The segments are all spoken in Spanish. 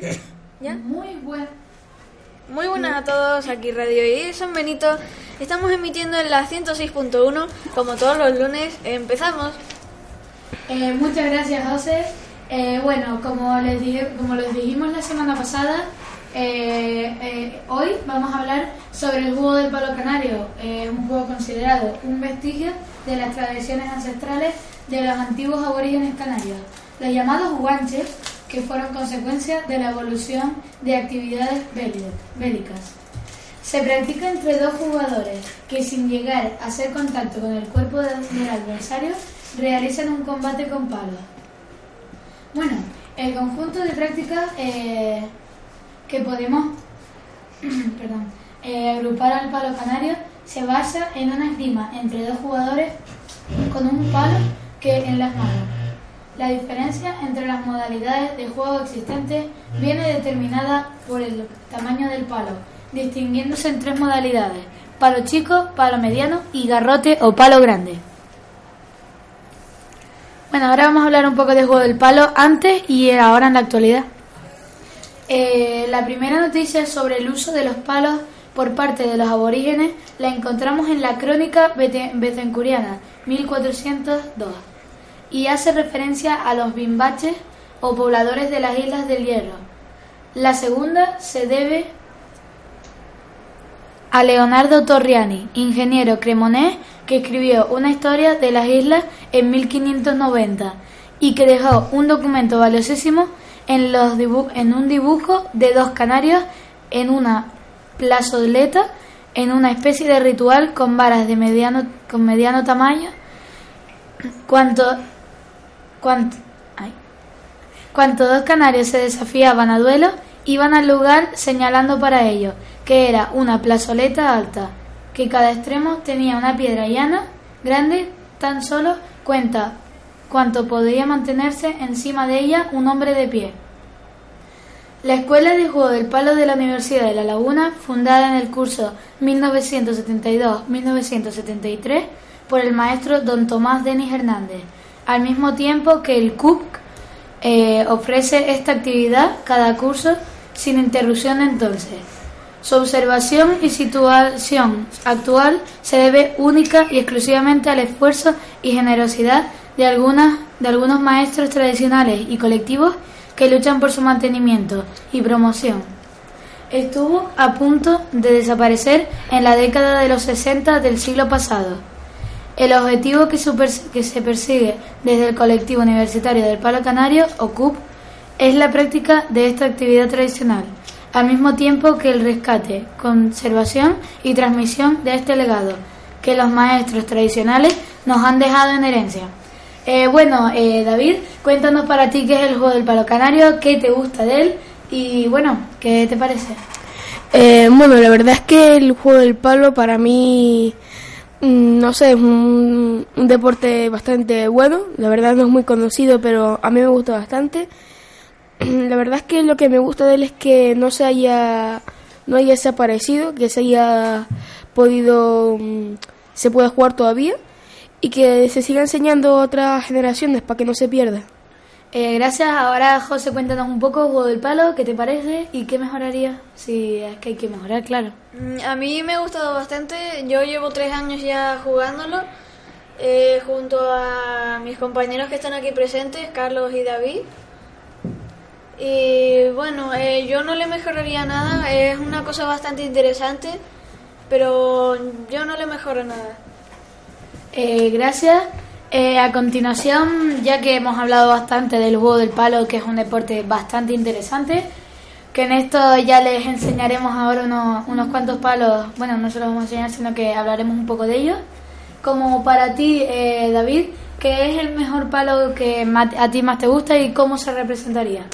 ¿Ya? Muy buen. Muy buenas a todos, aquí Radio I San Benito. Estamos emitiendo en la 106.1, como todos los lunes. Empezamos. Eh, muchas gracias, José. Eh, bueno, como les, dije, como les dijimos la semana pasada, eh, hoy vamos a hablar sobre el juego del palo canario, un juego considerado un vestigio de las tradiciones ancestrales de los antiguos aborígenes canarios, los llamados guanches, que fueron consecuencia de la evolución de actividades béli- bélicas. Se practica entre dos jugadores que sin llegar a hacer contacto con el cuerpo de- del adversario realizan un combate con palos. Bueno, el conjunto de prácticas eh, que podemos eh, agrupar al palo canario se basa en una esgrima entre dos jugadores con un palo que en las manos. La diferencia entre las modalidades de juego existentes viene determinada por el tamaño del palo, distinguiéndose en tres modalidades: palo chico, palo mediano y garrote o palo grande. Bueno, ahora vamos a hablar un poco del juego del palo antes y ahora en la actualidad. Eh, la primera noticia sobre el uso de los palos por parte de los aborígenes la encontramos en la crónica bete- betancouriana 1402 y hace referencia a los bimbaches o pobladores de las Islas del Hierro. La segunda se debe a Leonardo Torriani, ingeniero cremonés que escribió una historia de las islas en 1590 y que dejó un documento valiosísimo en, los en un dibujo de dos canarios en una plazoleta en una especie de ritual con varas de mediano, con mediano tamaño. Cuanto, cuanto, ay. Cuanto dos canarios se desafiaban a duelo, iban al lugar señalando para ello que era una plazoleta alta, que cada extremo tenía una piedra llana, grande, tan solo cuenta cuanto podía mantenerse encima de ella un hombre de pie. La Escuela de Juego del Palo de la Universidad de La Laguna, fundada en el curso 1972-1973 por el maestro don Tomás Denis Hernández, al mismo tiempo que el CUP eh, ofrece esta actividad cada curso sin interrupción entonces. Su observación y situación actual se debe única y exclusivamente al esfuerzo y generosidad de, algunas, de algunos maestros tradicionales y colectivos que luchan por su mantenimiento y promoción. Estuvo a punto de desaparecer en la década de los 60 del siglo pasado. El objetivo que, se persigue desde el colectivo universitario del Palo Canario, o CUP, es la práctica de esta actividad tradicional, al mismo tiempo que el rescate, conservación y transmisión de este legado que los maestros tradicionales nos han dejado en herencia. Eh, bueno, eh, David, cuéntanos para ti qué es el juego del palo canario, qué te gusta de él y bueno, qué te parece. Eh, bueno, la verdad es que el juego del palo para mí, no sé, es un, un deporte bastante bueno. La verdad no es muy conocido, pero a mí me gusta bastante. La verdad es que lo que me gusta de él es que no se haya, no haya desaparecido, que se haya podido, mm, se pueda jugar todavía y que se siga enseñando a otras generaciones para que no se pierda. Eh, gracias, ahora José, cuéntanos un poco juego del palo, qué te parece y qué mejoraría, si es que hay que mejorar, claro. Mm, A mí me ha gustado bastante. Yo llevo tres años ya jugándolo eh, junto a mis compañeros que están aquí presentes, Carlos y David. Y bueno, eh, yo no le mejoraría nada. Es una cosa bastante interesante, pero yo no le mejoro nada. Eh, gracias. Eh, a continuación, ya que hemos hablado bastante del juego del palo, que es un deporte bastante interesante, que en esto ya les enseñaremos ahora unos, unos cuantos palos. Bueno, no se los vamos a enseñar, sino que hablaremos un poco de ellos. Como para ti, eh, David, ¿qué es el mejor palo que a ti más te gusta y cómo se representaría?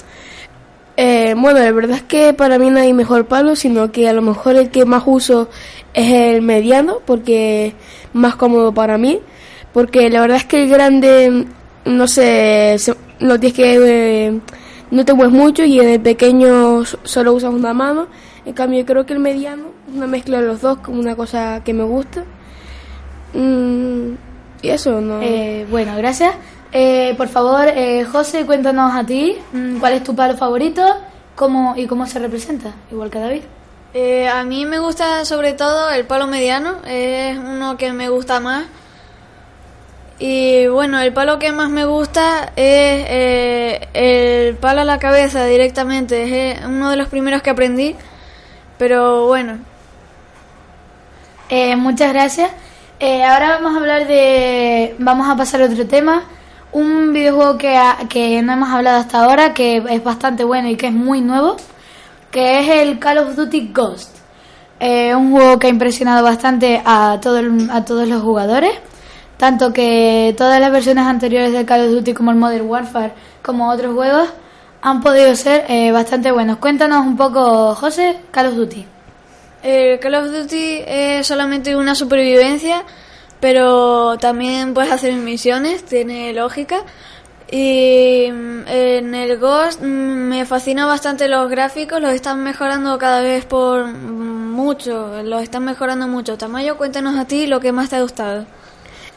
Eh, bueno, la verdad es que para mí no hay mejor palo, sino que a lo mejor el que más uso es el mediano, porque es más cómodo para mí. Porque la verdad es que el grande, no sé, se- no tienes que. eh, no te mueves mucho y en el pequeño solo usas una mano. En cambio, creo que el mediano una mezcla de los dos, como una cosa que me gusta. Mm, y eso, ¿no? Eh, bueno, gracias. Eh, por favor, eh, José, cuéntanos a ti mm, cuál es tu palo favorito cómo, y cómo se representa, igual que David. Eh, a mí me gusta sobre todo el palo mediano, es uno que me gusta más. Y bueno, el palo que más me gusta es eh, el palo a la cabeza directamente, es eh, uno de los primeros que aprendí. Pero bueno, Eh, muchas gracias. Eh, ahora vamos a hablar de. Vamos a pasar a otro tema. Un videojuego que, que no hemos hablado hasta ahora, que es bastante bueno y que es muy nuevo, que es el Call of Duty Ghost. Eh, un juego que ha impresionado bastante a, todo a todos los jugadores. Tanto que todas las versiones anteriores de Call of Duty, como el Modern Warfare, como otros juegos, han podido ser eh, bastante buenos. Cuéntanos un poco, José, Call of Duty. el Call of Duty es solamente una supervivencia, pero también puedes hacer misiones, tiene lógica. Y mm, en el Ghost mm, me fascina bastante los gráficos, los están mejorando cada vez por mucho, los están mejorando mucho. Tamayo, cuéntanos a ti lo que más te ha gustado.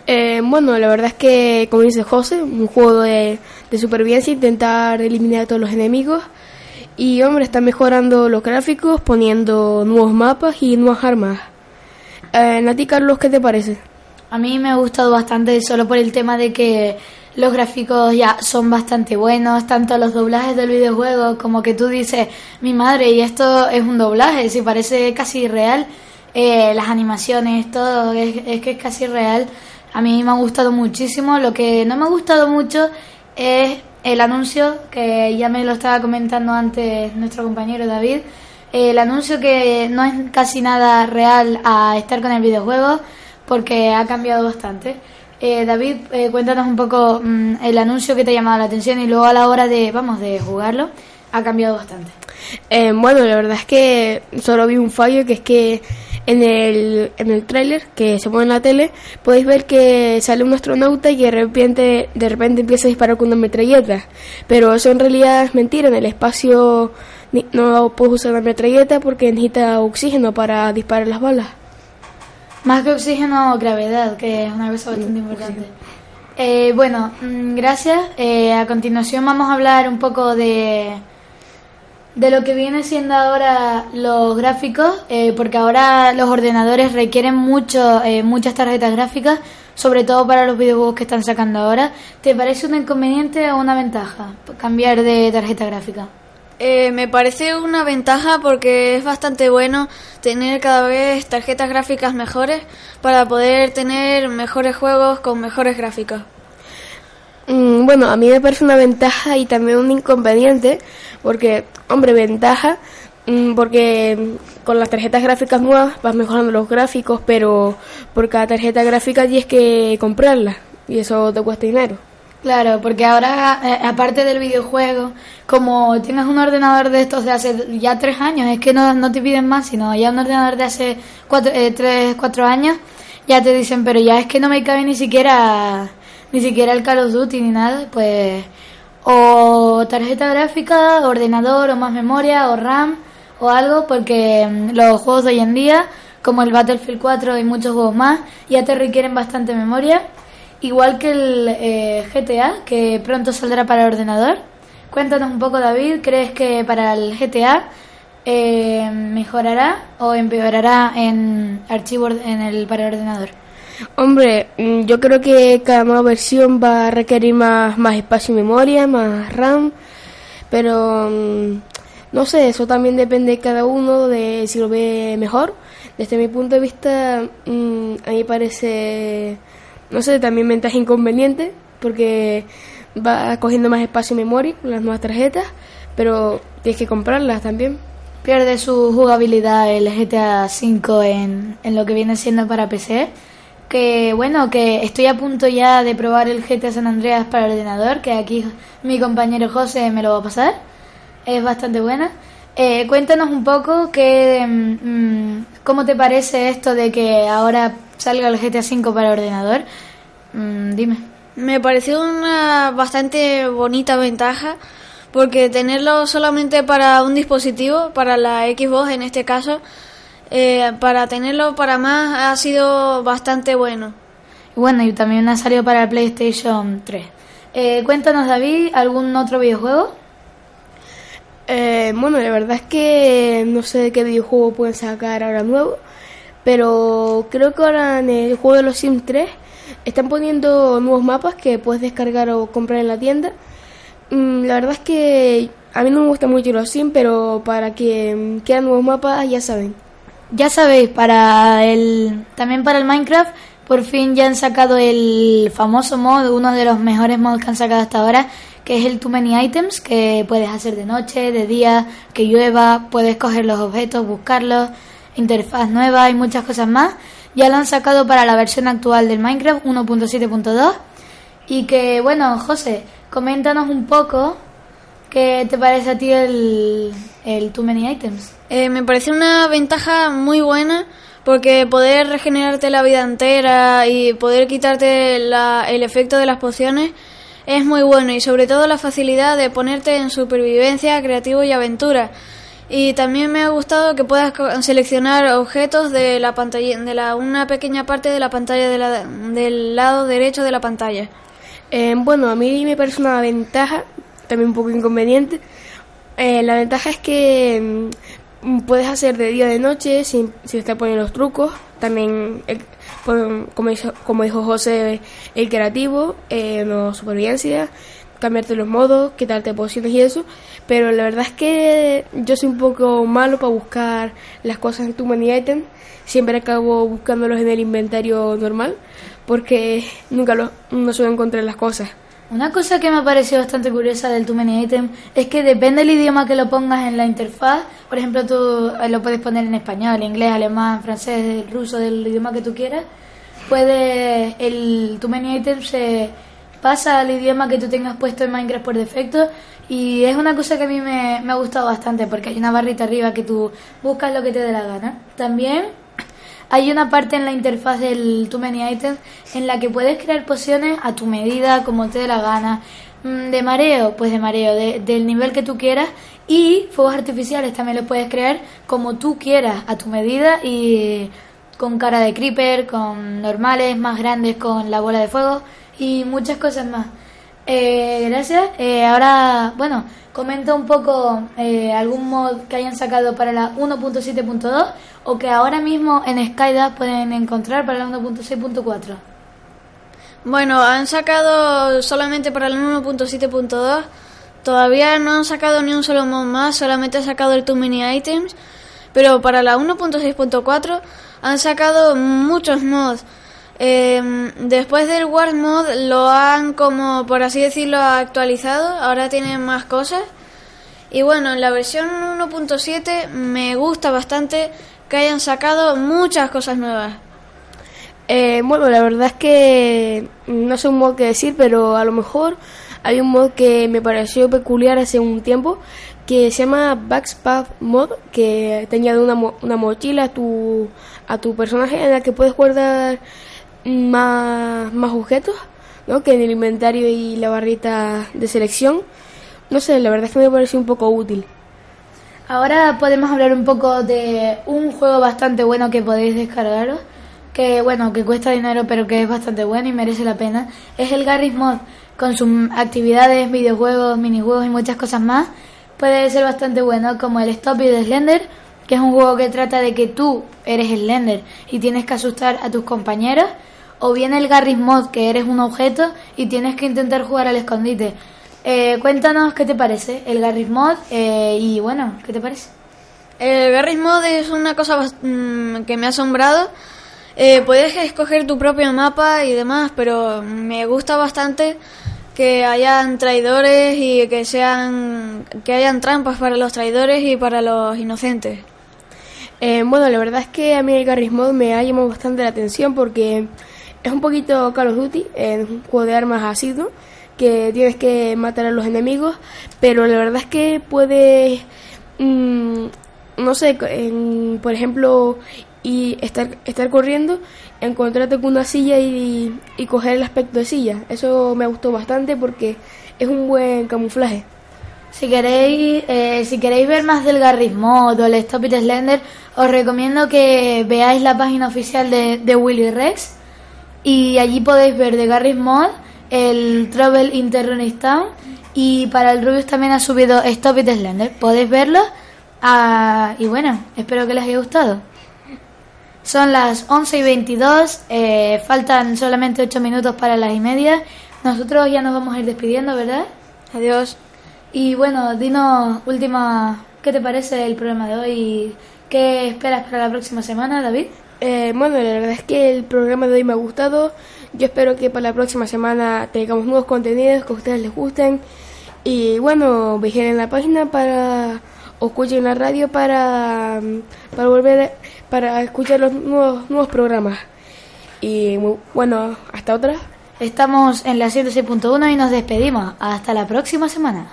Eh, bueno, la verdad es que, como dice José, un juego de, de supervivencia, intentar eliminar a todos los enemigos. Y, hombre, está mejorando los gráficos, poniendo nuevos mapas y nuevas armas. Eh, a ti, Carlos, ¿qué te parece? A mí me ha gustado bastante solo por el tema de que los gráficos ya son bastante buenos, tanto los doblajes del videojuego como que tú dices, mi madre, y esto es un doblaje, si parece casi real, eh, las animaciones, todo, es, es que es casi real. A mí me ha gustado muchísimo, lo que no me ha gustado mucho es el anuncio, que ya me lo estaba comentando antes nuestro compañero David, el anuncio que no es casi nada real a estar con el videojuego porque ha cambiado bastante. Eh, David, eh, cuéntanos un poco mm, el anuncio que te ha llamado la atención y luego a la hora de, vamos, de jugarlo, ha cambiado bastante. Eh, bueno, la verdad es que solo vi un fallo, que es que en el, en el tráiler que se pone en la tele, podéis ver que sale un astronauta y que de repente, de repente empieza a disparar con una metralleta. Pero eso en realidad es mentira, en el espacio no puedes usar la metralleta porque necesita oxígeno para disparar las balas. Más que oxígeno, gravedad, que es una cosa bastante importante. Eh, bueno, mm, gracias. Eh, a continuación vamos a hablar un poco de, de lo que viene siendo ahora los gráficos, eh, porque ahora los ordenadores requieren mucho, eh, muchas tarjetas gráficas, sobre todo para los videojuegos que están sacando ahora. ¿Te parece un inconveniente o una ventaja cambiar de tarjeta gráfica? Eh, me parece una ventaja porque es bastante bueno tener cada vez tarjetas gráficas mejores para poder tener mejores juegos con mejores gráficos. Mm, bueno, a mí me parece una ventaja y también un inconveniente, porque, hombre, ventaja, mm, porque con las tarjetas gráficas nuevas vas mejorando los gráficos, pero por cada tarjeta gráfica tienes que comprarla y eso te cuesta dinero. Claro, porque ahora, eh, aparte del videojuego, como tienes un ordenador de estos de hace ya tres años, es que no, no te piden más, sino ya un ordenador de hace cuatro, eh, tres, cuatro años, ya te dicen, pero ya es que no me cabe ni siquiera, ni siquiera el Call of Duty ni nada, pues, o tarjeta gráfica, ordenador, o más memoria, o RAM, o algo, porque mm, los juegos de hoy en día, como el Battlefield 4 y muchos juegos más, ya te requieren bastante memoria. Igual que el eh, GTA, que pronto saldrá para el ordenador. Cuéntanos un poco, David, ¿crees que para el GTA eh, mejorará o empeorará en archivo en el para el ordenador? Hombre, mm, yo creo que cada nueva versión va a requerir más, más espacio y memoria, más RAM, pero mm, no sé, eso también depende de cada uno de si lo ve mejor. Desde mi punto de vista, mm, a mí parece, no sé, también ventaja e inconveniente, porque va cogiendo más espacio y memoria con las nuevas tarjetas, pero tienes que comprarlas también. Pierde su jugabilidad el GTA V en, en lo que viene siendo para PC. Que bueno, que estoy a punto ya de probar el GTA San Andreas para el ordenador, que aquí mi compañero José me lo va a pasar. es bastante buena. Eh, cuéntanos un poco que, mm, cómo te parece esto de que ahora salga el GTA V para ordenador. Mm, dime. Me pareció una bastante bonita ventaja porque tenerlo solamente para un dispositivo, para la Xbox en este caso, eh, para tenerlo para más ha sido bastante bueno. Bueno, y también ha salido para el PlayStation 3. Eh, cuéntanos, David, ¿algún otro videojuego? Eh, bueno, la verdad es que no sé qué videojuego pueden sacar ahora nuevo, pero creo que ahora en el juego de los Sims 3 están poniendo nuevos mapas que puedes descargar o comprar en la tienda. Mm, la verdad es que a mí no me gusta mucho los Sims, pero para que quieran nuevos mapas ya saben. Ya sabéis, para el también para el Minecraft por fin ya han sacado el famoso mod, uno de los mejores mods que han sacado hasta ahora, que es el Too Many Items, que puedes hacer de noche, de día, que llueva, puedes coger los objetos, buscarlos, interfaz nueva y muchas cosas más. Ya lo han sacado para la versión actual del Minecraft 1.7.2. Y que, bueno, José, coméntanos un poco qué te parece a ti el, el Too Many Items. Eh, me parece una ventaja muy buena porque poder regenerarte la vida entera y poder quitarte el efecto de las pociones es muy bueno y sobre todo la facilidad de ponerte en supervivencia, creativo y aventura. Y también me ha gustado que puedas seleccionar objetos de la pantalla, de la, una pequeña parte de la pantalla del lado derecho de la pantalla. Eh, bueno, a mí me parece una ventaja, también un poco inconveniente. Eh, la ventaja es que mm, puedes hacer de día de noche sin, sin estar poniendo los trucos. También eh, como, como dijo José, el creativo, eh, no supervivencia, cambiarte los modos, quitarte pociones y eso. Pero la verdad es que yo soy un poco malo para buscar las cosas en tu money item. Siempre acabo buscándolos en el inventario normal porque nunca lo, no suelo encontrar las cosas. Una cosa que me ha parecido bastante curiosa del Too Many Item es que depende del idioma que lo pongas en la interfaz. Por ejemplo, tú eh, lo puedes poner en español, inglés, alemán, francés, ruso, del idioma que tú quieras. Puede el Too Many Items se pasa al idioma que tú tengas puesto en Minecraft por defecto y es una cosa que a mí me, me ha gustado bastante porque hay una barrita arriba que tú buscas lo que te dé la gana. También hay una parte en la interfaz del Too Many Items en la que puedes crear pociones a tu medida, como te dé la gana. Mm, de mareo, pues de mareo, del nivel que tú quieras. Y fuegos artificiales también los puedes crear como tú quieras, a tu medida y con cara de creeper, con normales, más grandes, con la bola de fuego y muchas cosas más. Eh, gracias. Eh, ahora, bueno, comenta un poco eh, algún mod que hayan sacado para la 1.7.2 o que ahora mismo en Skydas pueden encontrar para la 1.6.4. Bueno, han sacado solamente para la 1.7.2. Todavía no han sacado ni un solo mod más, solamente han sacado el Too Many Items. Pero para la 1.6.4 han sacado muchos mods. Em, después del War Mod lo han como por así decirlo actualizado, ahora tienen más cosas. Y bueno, en la versión 1.7 me gusta bastante que hayan sacado muchas cosas nuevas. Eh, bueno, la verdad es que no sé un mod que decir, pero a lo mejor hay un mod que me pareció peculiar hace un tiempo que se llama Backspath Mod, que te añade una, una mochila a tu, a tu personaje en la que puedes guardar más, más objetos ¿no? que en el inventario y la barrita de selección. No sé, la verdad es que me pareció un poco útil. Ahora podemos hablar un poco de un juego bastante bueno que podéis descargaros, que bueno, que cuesta dinero pero que es bastante bueno y merece la pena. Es el Garry's Mod, con sus actividades, videojuegos, minijuegos y muchas cosas más. Puede ser bastante bueno, como el Stop y the Slender, que es un juego que trata de que tú eres el Slender y tienes que asustar a tus compañeros o bien el Garry's Mod, que eres un objeto y tienes que intentar jugar al escondite. Eh, cuéntanos qué te parece el Garry's Mod eh, y bueno, ¿qué te parece? El Garry's Mod es una cosa mm, que me ha asombrado. Eh, puedes escoger tu propio mapa y demás, pero me gusta bastante que hayan traidores y que sean que hayan trampas para los traidores y para los inocentes. Bueno, la verdad es que a mí el Garry's Mod me ha llamado bastante la atención porque es un poquito Call of Duty, es un juego de armas ¿no? que tienes que matar a los enemigos, pero la verdad es que puedes, mm, no sé, en- por ejemplo, y estar, estar corriendo, encontrarte con una silla y, y coger el aspecto de silla. Eso me gustó bastante porque es un buen camuflaje. Si queréis, eh, si queréis ver más del Garry's Mod o el Stop It Slender, os recomiendo que veáis la página oficial de, Willy Rex y allí podéis ver de Garry's Mod el Trouble in Terrorist Town y para el Rubius también ha subido Stop It Slender. Podéis verlo ah, y bueno, espero que les haya gustado. Son las 11 y 22, eh, faltan solamente 8 minutos para las y media. Nosotros ya nos vamos a ir despidiendo, ¿verdad? Adiós. Y bueno, dinos última, ¿qué te parece el programa de hoy? ¿Qué esperas para la próxima semana, David? Eh, bueno, la verdad es que el programa de hoy me ha gustado. Yo espero que para la próxima semana tengamos nuevos contenidos que a ustedes les gusten. Y bueno, vigilen la página para o escuchen la radio para, mm, para volver para escuchar los nuevos, nuevos programas. Y bueno, hasta otra. Estamos en la 106.1 y nos despedimos. Hasta la próxima semana.